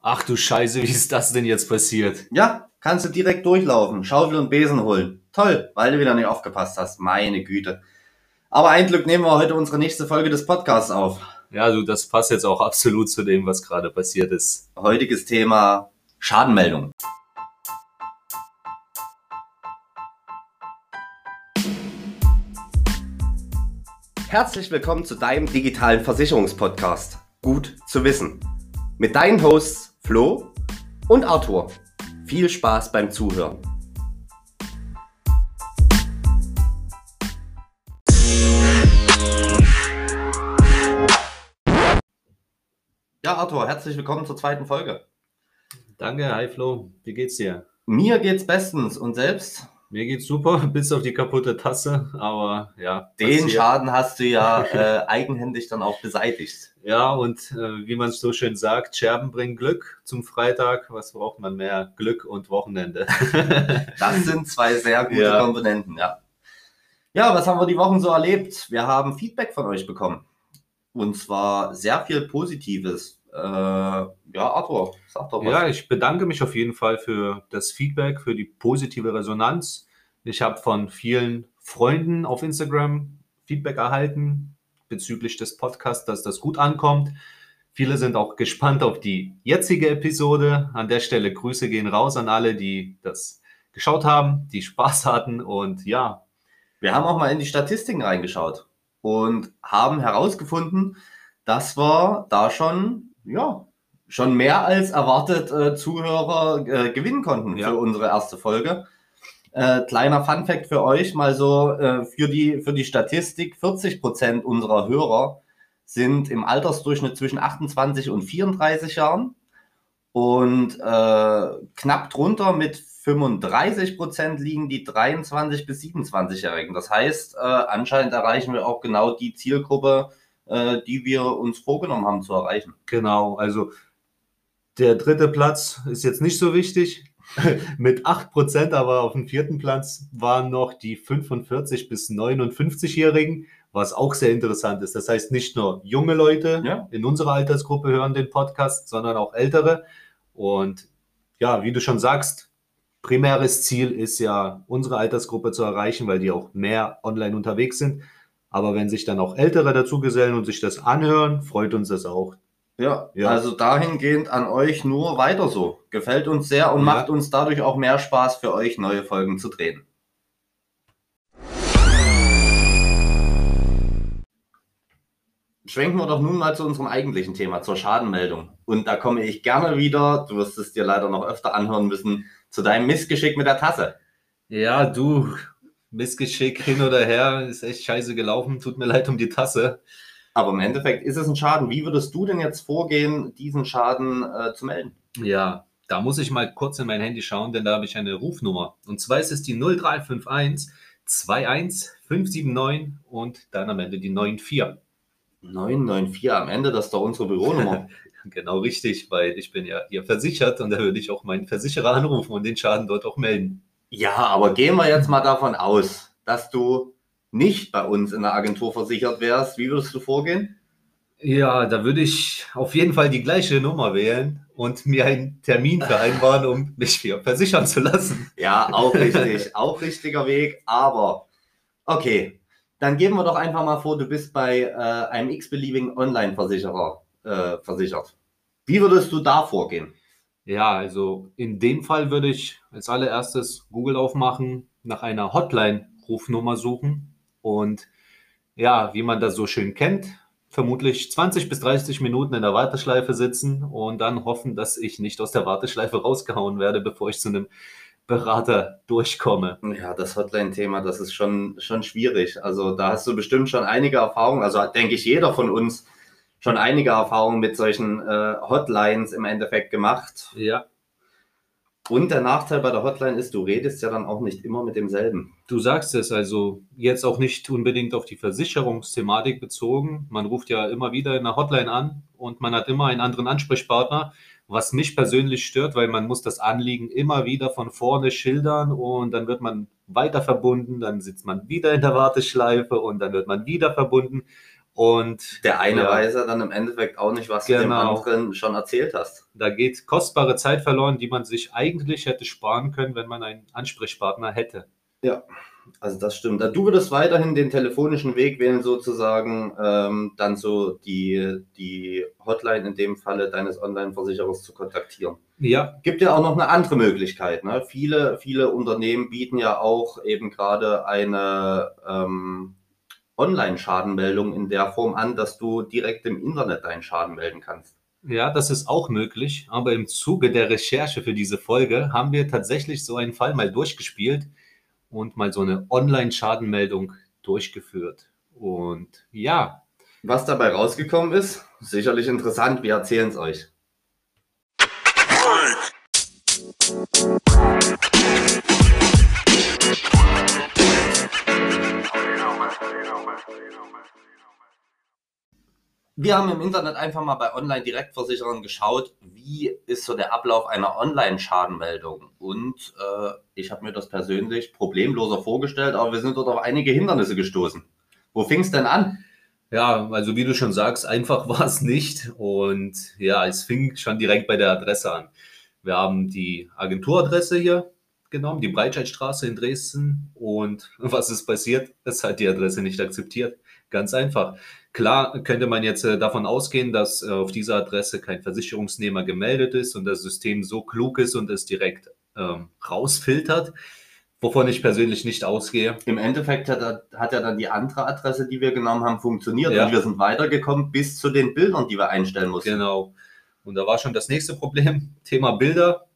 Ach du Scheiße, wie ist das denn jetzt passiert? Ja, kannst du direkt durchlaufen, Schaufel und Besen holen. Toll, weil du wieder nicht aufgepasst hast. Meine Güte. Aber ein Glück nehmen wir heute unsere nächste Folge des Podcasts auf. Ja, du, das passt jetzt auch absolut zu dem, was gerade passiert ist. Heutiges Thema Schadenmeldung. Herzlich willkommen zu deinem digitalen Versicherungspodcast. Gut zu wissen. Mit deinen Hosts Flo und Arthur. Viel Spaß beim Zuhören. Ja, Arthur, herzlich willkommen zur zweiten Folge. Danke, hi Flo, wie geht's dir? Mir geht's bestens und selbst? Mir geht's super, bis auf die kaputte Tasse, aber ja. Den passiert. Schaden hast du ja äh, eigenhändig dann auch beseitigt. Ja, und äh, wie man es so schön sagt, Scherben bringen Glück zum Freitag. Was braucht man mehr? Glück und Wochenende. Das sind zwei sehr gute Ja. Komponenten, ja. Ja, was haben wir die Wochen so erlebt? Wir haben Feedback von euch bekommen. Und zwar sehr viel Positives. Äh, ja, Arthur, sag doch was. Ja, ich bedanke mich auf jeden Fall für das Feedback, für die positive Resonanz. Ich habe von vielen Freunden auf Instagram Feedback erhalten bezüglich des Podcasts, dass das gut ankommt. Viele sind auch gespannt auf die jetzige Episode. An der Stelle Grüße gehen raus an alle, die das geschaut haben, die Spaß hatten und ja, Wir haben auch mal in die Statistiken reingeschaut und haben herausgefunden, dass wir da schon, ja, schon mehr als erwartet äh, Zuhörer äh, gewinnen konnten Ja. für unsere erste Folge. Äh, kleiner Funfact für euch, mal so äh, für, die, für die Statistik, 40 Prozent unserer Hörer sind im Altersdurchschnitt zwischen 28 und 34 Jahren und äh, knapp drunter mit 35 Prozent liegen die 23 bis 27-Jährigen. Das heißt, äh, anscheinend erreichen wir auch genau die Zielgruppe, äh, die wir uns vorgenommen haben zu erreichen. Genau, also der dritte Platz ist jetzt nicht so wichtig. Mit 8%, aber auf dem vierten Platz waren noch die 45 bis 59-Jährigen, was auch sehr interessant ist. Das heißt, nicht nur junge Leute Ja. in unserer Altersgruppe hören den Podcast, sondern auch ältere. Und ja, wie du schon sagst, primäres Ziel ist ja, unsere Altersgruppe zu erreichen, weil die auch mehr online unterwegs sind. Aber wenn sich dann auch Ältere dazugesellen und sich das anhören, freut uns das auch. Ja, Ja. also dahingehend an euch nur weiter so. Gefällt uns sehr und Ja. macht uns dadurch auch mehr Spaß für euch, neue Folgen zu drehen. Schwenken wir doch nun mal zu unserem eigentlichen Thema, zur Schadenmeldung. Und da komme ich gerne wieder, du wirst es dir leider noch öfter anhören müssen, zu deinem Missgeschick mit der Tasse. Ja, du, Missgeschick hin oder her, ist echt scheiße gelaufen. Tut mir leid um die Tasse. Aber im Endeffekt ist es ein Schaden. Wie würdest du denn jetzt vorgehen, diesen Schaden äh, zu melden? Ja, da muss ich mal kurz in mein Handy schauen, denn da habe ich eine Rufnummer. Und zwar ist es die 0351 21 579 und dann am Ende die 94. 994 am Ende, das ist doch unsere Büronummer. Genau richtig, weil ich bin ja hier versichert und da würde ich auch meinen Versicherer anrufen und den Schaden dort auch melden. Ja, aber gehen wir jetzt mal davon aus, dass du nicht bei uns in der Agentur versichert wärst. Wie würdest du vorgehen? Ja, da würde ich auf jeden Fall die gleiche Nummer wählen und mir einen Termin vereinbaren, um mich hier versichern zu lassen. Ja, auch richtig, auch richtiger Weg. Aber okay, dann geben wir doch einfach mal vor, du bist bei äh, einem x-beliebigen Online-Versicherer äh, versichert. Wie würdest du da vorgehen? Ja, also in dem Fall würde ich als allererstes Google aufmachen, nach einer Hotline-Rufnummer suchen und ja, wie man das so schön kennt, vermutlich 20 bis 30 Minuten in der Warteschleife sitzen und dann hoffen, dass ich nicht aus der Warteschleife rausgehauen werde, bevor ich zu einem Berater durchkomme. Ja, das Hotline-Thema, das ist schon, schon schwierig. Also da hast du bestimmt schon einige Erfahrungen, also denke ich jeder von uns schon einige Erfahrungen mit solchen äh, Hotlines im Endeffekt gemacht. Ja, Und der Nachteil bei der Hotline ist, du redest ja dann auch nicht immer mit demselben. Du sagst es also jetzt auch nicht unbedingt auf die Versicherungsthematik bezogen. Man ruft ja immer wieder in der Hotline an und man hat immer einen anderen Ansprechpartner, was mich persönlich stört, weil man muss das Anliegen immer wieder von vorne schildern und dann wird man weiter verbunden, dann sitzt man wieder in der Warteschleife und dann wird man wieder verbunden. Und Der eine Ja. weiß ja dann im Endeffekt auch nicht, was du dem Genau. anderen schon erzählt hast. da geht kostbare Zeit verloren, die man sich eigentlich hätte sparen können, wenn man einen Ansprechpartner hätte. Ja, also das stimmt. Du würdest weiterhin den telefonischen Weg wählen, sozusagen, ähm, dann so die, die Hotline in dem Falle deines Online-Versicherers zu kontaktieren. Ja, Gibt ja auch noch eine andere Möglichkeit. Ne? Viele, viele Unternehmen bieten ja auch eben gerade eine ähm, Online-Schadenmeldung in der Form an, dass du direkt im Internet deinen Schaden melden kannst. Ja, das ist auch möglich, aber im Zuge der Recherche für diese Folge haben wir tatsächlich so einen Fall mal durchgespielt und mal so eine Online-Schadenmeldung durchgeführt. Und ja, Was dabei rausgekommen ist, sicherlich interessant. Wir erzählen es euch. Wir haben im Internet einfach mal bei Online-Direktversicherern geschaut, wie ist so der Ablauf einer Online-Schadenmeldung. Und äh, ich habe mir das persönlich problemloser vorgestellt, aber wir sind dort auf einige Hindernisse gestoßen. Wo fing es denn an? ja, also wie du schon sagst, einfach war es nicht. Und ja, es fing schon direkt bei der Adresse an. Wir haben die Agenturadresse hier genommen, die Breitscheidstraße in Dresden. Und was ist passiert? Es hat die Adresse nicht akzeptiert. Ganz einfach. Klar könnte man jetzt äh, davon ausgehen, dass äh, auf dieser Adresse kein Versicherungsnehmer gemeldet ist und das System so klug ist und es direkt ähm, rausfiltert, wovon ich persönlich nicht ausgehe. Im Endeffekt hat, er- hat ja dann die andere Adresse, die wir genommen haben, funktioniert. Ja. Und wir sind weitergekommen bis zu den Bildern, die wir einstellen mussten. Genau. Und da war schon das nächste Problem, Thema Bilder.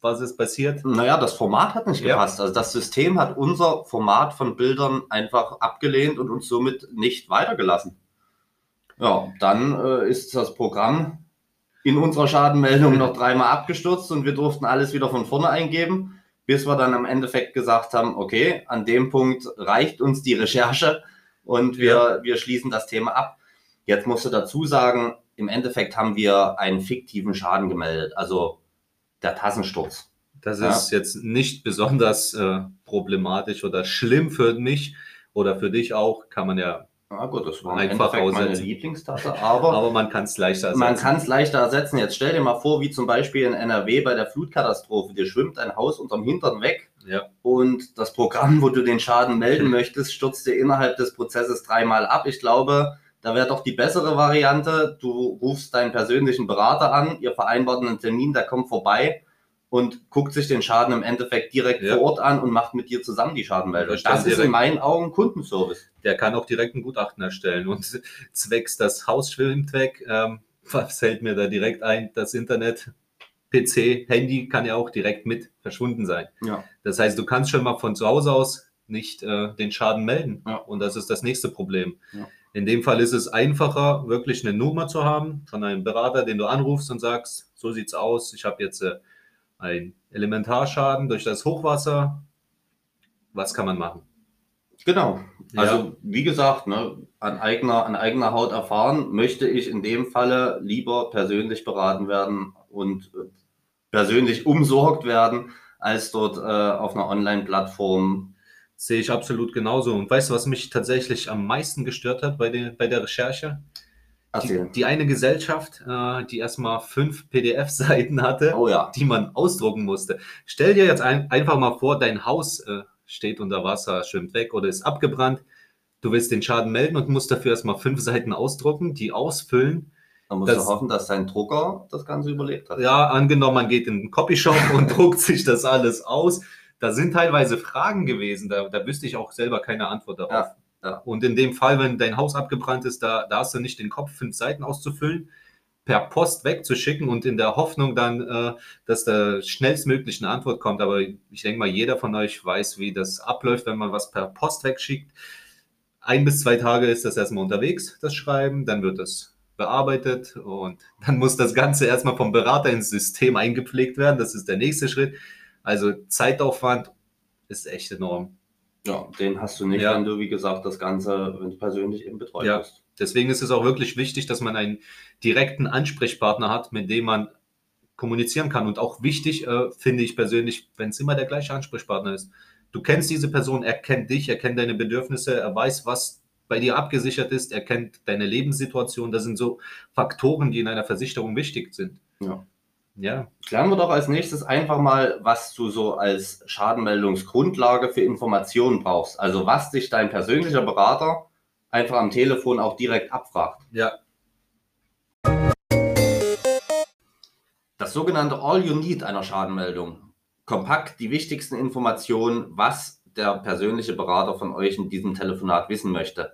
Was ist passiert? Naja, das Format hat nicht Ja. gepasst. Also das System hat unser Format von Bildern einfach abgelehnt und uns somit nicht weitergelassen. Ja, dann äh, ist das Programm in unserer Schadenmeldung noch dreimal abgestürzt und wir durften alles wieder von vorne eingeben, bis wir dann im Endeffekt gesagt haben, okay, an dem Punkt reicht uns die Recherche und wir, wir schließen das Thema ab. Jetzt musst du dazu sagen, im Endeffekt haben wir einen fiktiven Schaden gemeldet, also der Tassensturz. Das Ja. ist jetzt nicht besonders äh, problematisch oder schlimm für mich oder für dich auch, kann man ja, Ja gut, das war Einfach Endeffekt meine. Lieblingstasse, aber aber man kann es leichter man ersetzen. kann es leichter ersetzen. Jetzt stell dir mal vor, wie zum Beispiel in NRW bei der Flutkatastrophe, dir schwimmt ein Haus unterm Hintern weg Ja, und das Programm, wo du den Schaden melden möchtest, stürzt dir innerhalb des Prozesses dreimal ab. Ich glaube, da wäre doch die bessere Variante, du rufst deinen persönlichen Berater an, ihr vereinbart einen Termin, der kommt vorbei und guckt sich den Schaden im Endeffekt direkt Ja. vor Ort an und macht mit dir zusammen die Schadenmeldung. Das ist in meinen Augen Kundenservice. der kann auch direkt ein Gutachten erstellen und zwecks das Haus schwimmt weg, ähm, was fällt mir da direkt ein? Das Internet, PC, Handy kann ja auch direkt mit verschwunden sein. Ja. Das heißt, du kannst schon mal von zu Hause aus nicht äh, den Schaden melden. Ja. Und das ist das nächste Problem. Ja. In dem Fall ist es einfacher, wirklich eine Nummer zu haben von einem Berater, den du anrufst und sagst, so sieht's aus, ich habe jetzt äh, einen Elementarschaden durch das Hochwasser. Was kann man machen? Genau. Ja. Also wie gesagt, ne, an, eigener, an eigener Haut erfahren, möchte ich in dem Falle lieber persönlich beraten werden und äh, persönlich umsorgt werden, als dort äh, auf einer Online-Plattform. Sehe ich absolut genauso. Und weißt du, was mich tatsächlich am meisten gestört hat bei, den, bei der Recherche? Die, die eine Gesellschaft, äh, die erstmal fünf PDF-Seiten hatte, Oh ja. die man ausdrucken musste. Stell dir jetzt ein, einfach mal vor, dein Haus äh, steht unter Wasser, schwimmt weg oder ist abgebrannt. Du willst den Schaden melden und musst dafür erstmal fünf Seiten ausdrucken, die ausfüllen. Da musst Das- du hoffen, dass dein Drucker das Ganze überlebt hat. Ja, angenommen, man geht in den Copyshop und druckt sich das alles aus. Da sind teilweise Fragen gewesen, da, da wüsste ich auch selber keine Antwort darauf. Ja, ja. Und in dem Fall, wenn dein Haus abgebrannt ist, da, da hast du nicht den Kopf, fünf Seiten auszufüllen, per Post wegzuschicken und in der Hoffnung dann, äh, dass da schnellstmöglich eine Antwort kommt. Aber ich denke mal, jeder von euch weiß, wie das abläuft, wenn man was per Post wegschickt. Ein bis zwei Tage ist das erstmal unterwegs, das Schreiben, dann wird das bearbeitet und dann muss das Ganze erstmal vom Berater ins System eingepflegt werden. Das ist der nächste Schritt. Also Zeitaufwand ist echt enorm. Ja, den hast du nicht, Ja. wenn du, wie gesagt, das Ganze wenn du persönlich eben betreut Ja. wirst. Deswegen ist es auch wirklich wichtig, dass man einen direkten Ansprechpartner hat, mit dem man kommunizieren kann. Und auch wichtig, äh, finde ich persönlich, wenn es immer der gleiche Ansprechpartner ist. Du kennst diese Person, er kennt dich, er kennt deine Bedürfnisse, er weiß, was bei dir abgesichert ist, er kennt deine Lebenssituation. Das sind so Faktoren, die in einer Versicherung wichtig sind. Ja. Ja. Klären wir doch als nächstes einfach mal, was du so als Schadenmeldungsgrundlage für Informationen brauchst. Also was dich dein persönlicher Berater einfach am Telefon auch direkt abfragt. Ja. Das sogenannte All You Need einer Schadenmeldung. Kompakt die wichtigsten Informationen, was der persönliche Berater von euch in diesem Telefonat wissen möchte.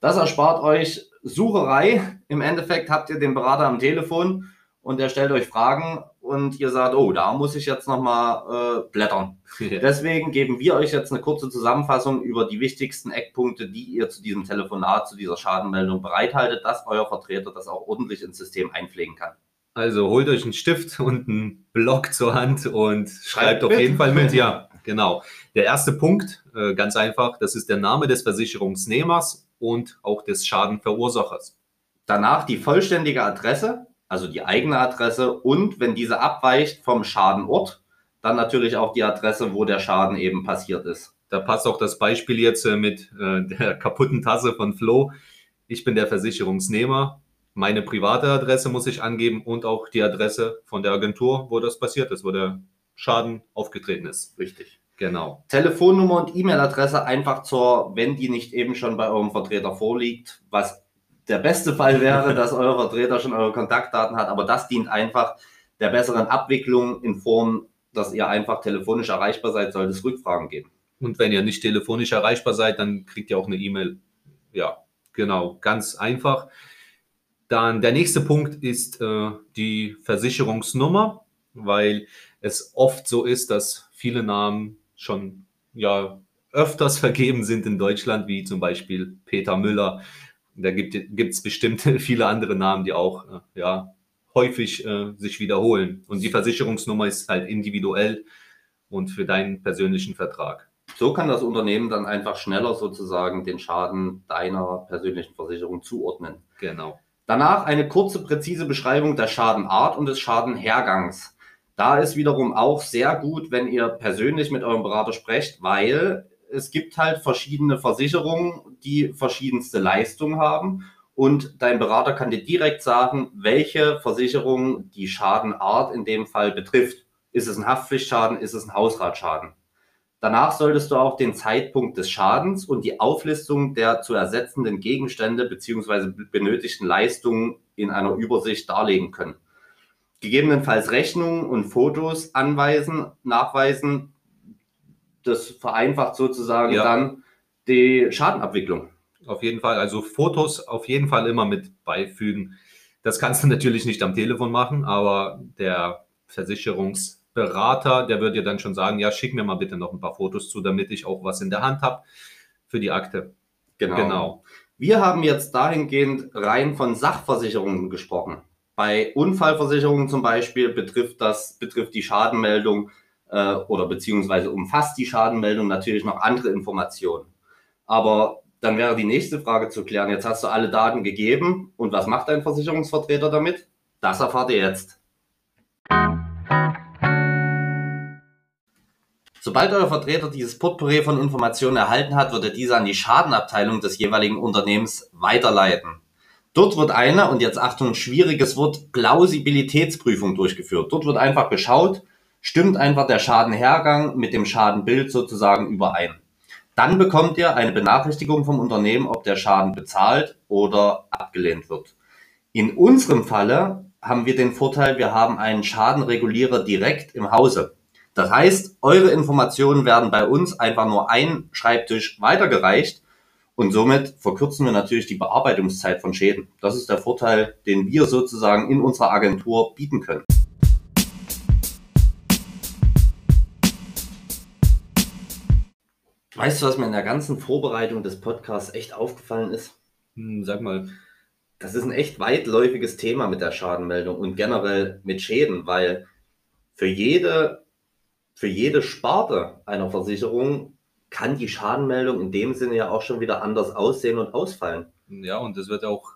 Das erspart euch Sucherei. Im Endeffekt habt ihr den Berater am Telefon und er stellt euch Fragen und ihr sagt, oh, da muss ich jetzt nochmal äh, blättern. Deswegen geben wir euch jetzt eine kurze Zusammenfassung über die wichtigsten Eckpunkte, die ihr zu diesem Telefonat, zu dieser Schadenmeldung bereithaltet, dass euer Vertreter das auch ordentlich ins System einpflegen kann. Also holt euch einen Stift und einen Block zur Hand und schreibt auf jeden Fall mit. Ja, genau. Der erste Punkt, äh, ganz einfach, das ist der Name des Versicherungsnehmers und auch des Schadenverursachers. Danach die vollständige Adresse, also die eigene Adresse und wenn diese abweicht vom Schadenort, dann natürlich auch die Adresse, wo der Schaden eben passiert ist. Da passt auch das Beispiel jetzt äh, mit äh, der kaputten Tasse von Flo. Ich bin der Versicherungsnehmer. Meine private Adresse muss ich angeben und auch die Adresse von der Agentur, wo das passiert ist, wo der Schaden aufgetreten ist. Richtig. Genau. Telefonnummer und E-Mail-Adresse einfach zur, wenn die nicht eben schon bei eurem Vertreter vorliegt, was der beste Fall wäre, dass euer Vertreter schon eure Kontaktdaten hat, aber das dient einfach der besseren Abwicklung in Form, dass ihr einfach telefonisch erreichbar seid, sollte es Rückfragen geben. Und wenn ihr nicht telefonisch erreichbar seid, dann kriegt ihr auch eine E-Mail. Ja, genau, ganz einfach. Dann der nächste Punkt ist äh, die Versicherungsnummer, weil es oft so ist, dass viele Namen schon ja öfters vergeben sind in Deutschland, wie zum Beispiel Peter Müller, da gibt es bestimmt viele andere Namen, die auch äh, ja, häufig äh, sich wiederholen. Und die Versicherungsnummer ist halt individuell und für deinen persönlichen Vertrag. So kann das Unternehmen dann einfach schneller sozusagen den Schaden deiner persönlichen Versicherung zuordnen. Genau. Danach eine kurze, präzise Beschreibung der Schadenart und des Schadenhergangs. Da ist wiederum auch sehr gut, wenn ihr persönlich mit eurem Berater sprecht, weil es gibt halt verschiedene Versicherungen, die verschiedenste Leistungen haben. Und dein Berater kann dir direkt sagen, welche Versicherung die Schadenart in dem Fall betrifft. Ist es ein Haftpflichtschaden? Ist es ein Hausratschaden? Danach solltest du auch den Zeitpunkt des Schadens und die Auflistung der zu ersetzenden Gegenstände bzw. benötigten Leistungen in einer Übersicht darlegen können. Gegebenenfalls Rechnungen und Fotos anweisen, nachweisen, das vereinfacht sozusagen ja. dann die Schadenabwicklung. Auf jeden Fall. Also Fotos auf jeden Fall immer mit beifügen. Das kannst du natürlich nicht am Telefon machen, aber der Versicherungsberater, der wird dir dann schon sagen, ja, schick mir mal bitte noch ein paar Fotos zu, damit ich auch was in der Hand habe für die Akte. Genau. genau. Wir haben jetzt dahingehend rein von Sachversicherungen gesprochen. Bei Unfallversicherungen zum Beispiel betrifft das, betrifft die Schadenmeldung äh, oder beziehungsweise umfasst die Schadenmeldung natürlich noch andere Informationen. Aber dann wäre die nächste Frage zu klären. Jetzt hast du alle Daten gegeben und was macht dein Versicherungsvertreter damit? Das erfahrt ihr jetzt. Sobald euer Vertreter dieses Potpourri von Informationen erhalten hat, wird er diese an die Schadenabteilung des jeweiligen Unternehmens weiterleiten. Dort wird eine, und jetzt Achtung, schwieriges Wort, Plausibilitätsprüfung durchgeführt. Dort wird einfach geschaut, stimmt einfach der Schadenhergang mit dem Schadenbild sozusagen überein. Dann bekommt ihr eine Benachrichtigung vom Unternehmen, ob der Schaden bezahlt oder abgelehnt wird. In unserem Falle haben wir den Vorteil, wir haben einen Schadenregulierer direkt im Hause. Das heißt, eure Informationen werden bei uns einfach nur ein Schreibtisch weitergereicht und somit verkürzen wir natürlich die Bearbeitungszeit von Schäden. Das ist der Vorteil, den wir sozusagen in unserer Agentur bieten können. Weißt du, was mir in der ganzen Vorbereitung des Podcasts echt aufgefallen ist? Hm, sag mal. Das ist ein echt weitläufiges Thema mit der Schadenmeldung und generell mit Schäden, weil für jede, für jede Sparte einer Versicherung kann die Schadenmeldung in dem Sinne ja auch schon wieder anders aussehen und ausfallen. Ja, und das wird auch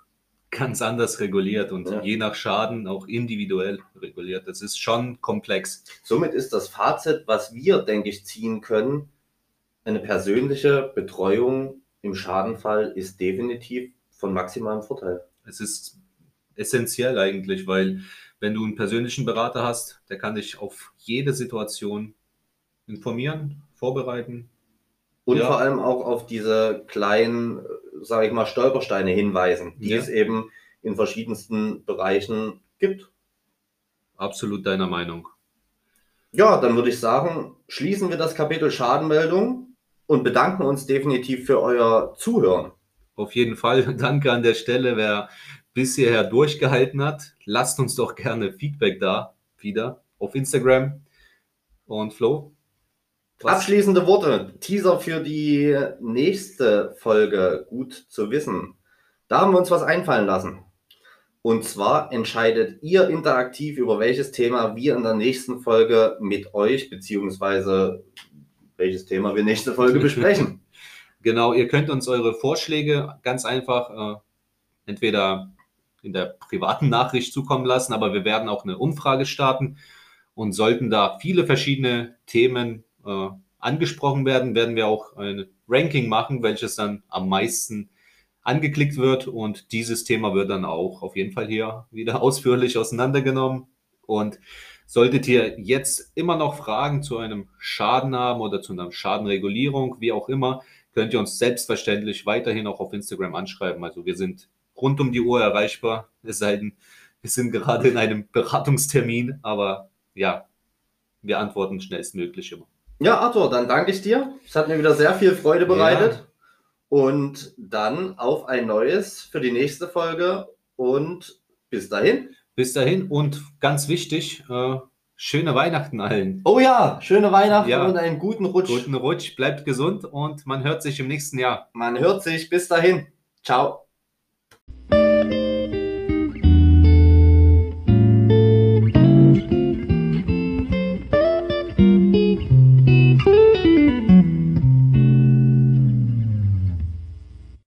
ganz anders reguliert und ja. je nach Schaden auch individuell reguliert. Das ist schon komplex. Somit ist das Fazit, was wir, denke ich, ziehen können, eine persönliche Betreuung im Schadenfall ist definitiv von maximalem Vorteil. Es ist essentiell eigentlich, weil wenn du einen persönlichen Berater hast, der kann dich auf jede Situation informieren, vorbereiten. Und Ja. vor allem auch auf diese kleinen, sage ich mal, Stolpersteine hinweisen, die Ja. es eben in verschiedensten Bereichen gibt. Absolut deiner Meinung. Ja, dann würde ich sagen, schließen wir das Kapitel Schadenmeldung und bedanken uns definitiv für euer Zuhören. Auf jeden Fall danke an der Stelle, wer bis hierher durchgehalten hat. Lasst uns doch gerne Feedback da, wieder auf Instagram. Und Flo? was- Abschließende Worte, Teaser für die nächste Folge, gut zu wissen. Da haben wir uns was einfallen lassen. Und zwar entscheidet ihr interaktiv, über welches Thema wir in der nächsten Folge mit euch, beziehungsweise welches Thema wir nächste Folge besprechen. Genau, ihr könnt uns eure Vorschläge ganz einfach äh, entweder in der privaten Nachricht zukommen lassen, aber wir werden auch eine Umfrage starten und sollten da viele verschiedene Themen äh, angesprochen werden, werden wir auch ein Ranking machen, welches dann am meisten angeklickt wird und dieses Thema wird dann auch auf jeden Fall hier wieder ausführlich auseinandergenommen und Solltet ihr jetzt immer noch Fragen zu einem Schaden haben oder zu einer Schadenregulierung, wie auch immer, könnt ihr uns selbstverständlich weiterhin auch auf Instagram anschreiben. Also wir sind rund um die Uhr erreichbar, es sei denn, wir sind gerade in einem Beratungstermin, aber ja, wir antworten schnellstmöglich immer. Ja, Arthur, dann danke ich dir. Es hat mir wieder sehr viel Freude bereitet. Und dann auf ein neues für die nächste Folge und bis dahin. Bis dahin und ganz wichtig, äh, schöne Weihnachten allen. Oh ja, schöne Weihnachten Ja. und einen guten Rutsch. Guten Rutsch, bleibt gesund und man hört sich im nächsten Jahr. Man hört sich. Bis dahin. Ciao.